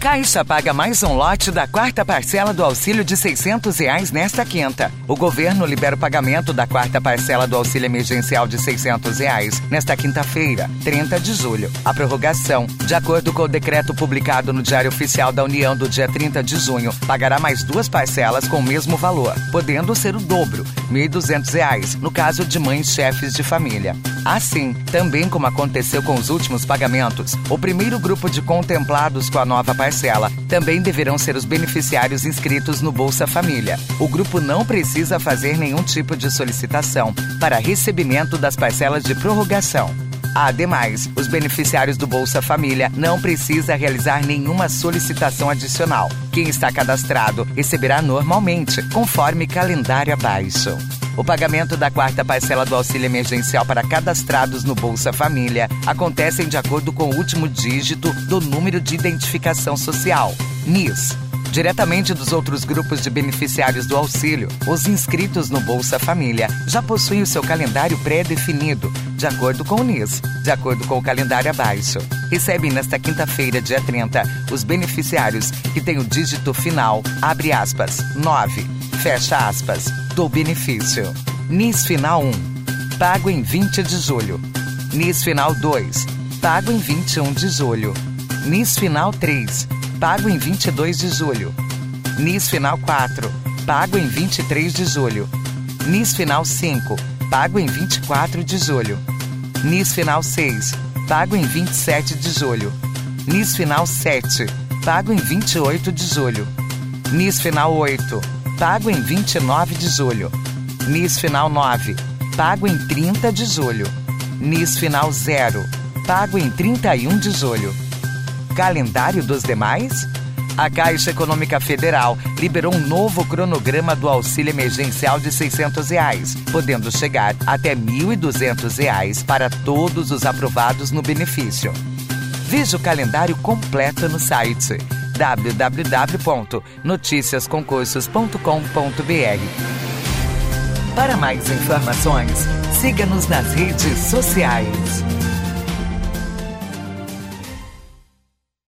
Caixa paga mais um lote da quarta parcela do auxílio de 600 reais nesta quinta. O governo libera o pagamento da quarta parcela do auxílio emergencial de 600 reais nesta quinta-feira, 30 de julho. A prorrogação, de acordo com o decreto publicado no Diário Oficial da União do dia 30 de junho, pagará mais duas parcelas com o mesmo valor, podendo ser o dobro, R$ 1.200, no caso de mães chefes de família. Assim, também como aconteceu com os últimos pagamentos, o primeiro grupo de contemplados com a nova parcela também deverão ser os beneficiários inscritos no Bolsa Família. O grupo não precisa fazer nenhum tipo de solicitação para recebimento das parcelas de prorrogação. Ademais, os beneficiários do Bolsa Família não precisa realizar nenhuma solicitação adicional. Quem está cadastrado receberá normalmente, conforme calendário abaixo. O pagamento da quarta parcela do auxílio emergencial para cadastrados no Bolsa Família acontecem de acordo com o último dígito do número de identificação social, NIS. Diretamente dos outros grupos de beneficiários do auxílio, os inscritos no Bolsa Família já possuem o seu calendário pré-definido, de acordo com o NIS, de acordo com o calendário abaixo. Recebem nesta quinta-feira, dia 30, os beneficiários que têm o dígito final, abre aspas, 9, fecha aspas, do benefício. NIS Final 1, pago em 20 de julho. NIS Final 2, pago em 21 de julho. NIS Final 3, pago em 22 de julho. NIS Final 4, pago em 23 de julho. NIS Final 5, pago em 24 de julho. NIS Final 6, pago em 27 de julho. NIS Final 7, pago em 28 de julho. NIS Final 8, pago em 29 de julho. NIS Final 9, pago em 30 de julho. NIS Final 0, pago em 31 de julho. Calendário dos demais? A Caixa Econômica Federal liberou um novo cronograma do auxílio emergencial de 600 reais, podendo chegar até 1.200 reais para todos os aprovados no benefício. Veja o calendário completo no site www.noticiasconcursos.com.br. Para mais informações, siga-nos nas redes sociais.